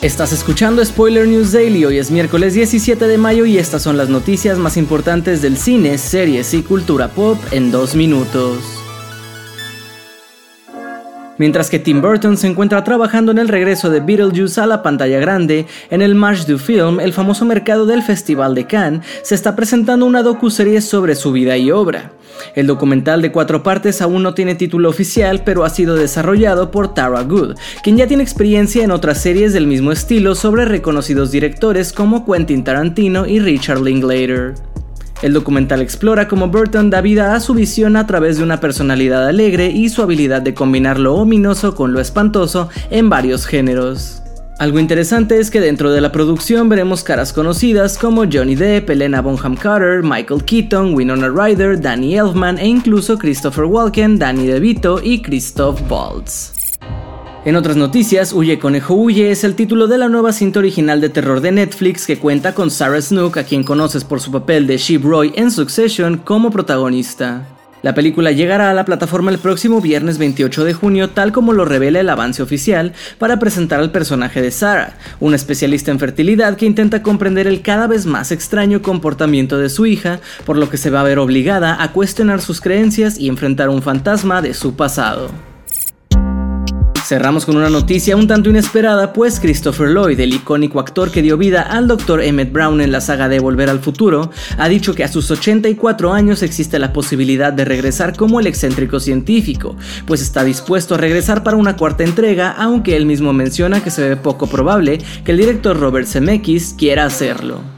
Estás escuchando Spoiler News Daily, hoy es miércoles 17 de mayo y estas son las noticias más importantes del cine, series y cultura pop en dos minutos. Mientras que Tim Burton se encuentra trabajando en el regreso de Beetlejuice a la pantalla grande, en el March du Film, el famoso mercado del Festival de Cannes, se está presentando una docuserie sobre su vida y obra. El documental de cuatro partes aún no tiene título oficial, pero ha sido desarrollado por Tara Good, quien ya tiene experiencia en otras series del mismo estilo sobre reconocidos directores como Quentin Tarantino y Richard Linklater. El documental explora cómo Burton da vida a su visión a través de una personalidad alegre y su habilidad de combinar lo ominoso con lo espantoso en varios géneros. Algo interesante es que dentro de la producción veremos caras conocidas como Johnny Depp, Elena Bonham Carter, Michael Keaton, Winona Ryder, Danny Elfman e incluso Christopher Walken, Danny DeVito y Christoph Waltz. En otras noticias, Huye Conejo Huye es el título de la nueva cinta original de terror de Netflix que cuenta con Sarah Snook, a quien conoces por su papel de Sheep Roy en Succession, como protagonista. La película llegará a la plataforma el próximo viernes 28 de junio, tal como lo revela el avance oficial, para presentar al personaje de Sarah, una especialista en fertilidad que intenta comprender el cada vez más extraño comportamiento de su hija, por lo que se va a ver obligada a cuestionar sus creencias y enfrentar un fantasma de su pasado. Cerramos con una noticia un tanto inesperada, pues Christopher Lloyd, el icónico actor que dio vida al Dr. Emmett Brown en la saga de Volver al Futuro, ha dicho que a sus 84 años existe la posibilidad de regresar como el excéntrico científico, pues está dispuesto a regresar para una cuarta entrega, aunque él mismo menciona que se ve poco probable que el director Robert Zemeckis quiera hacerlo.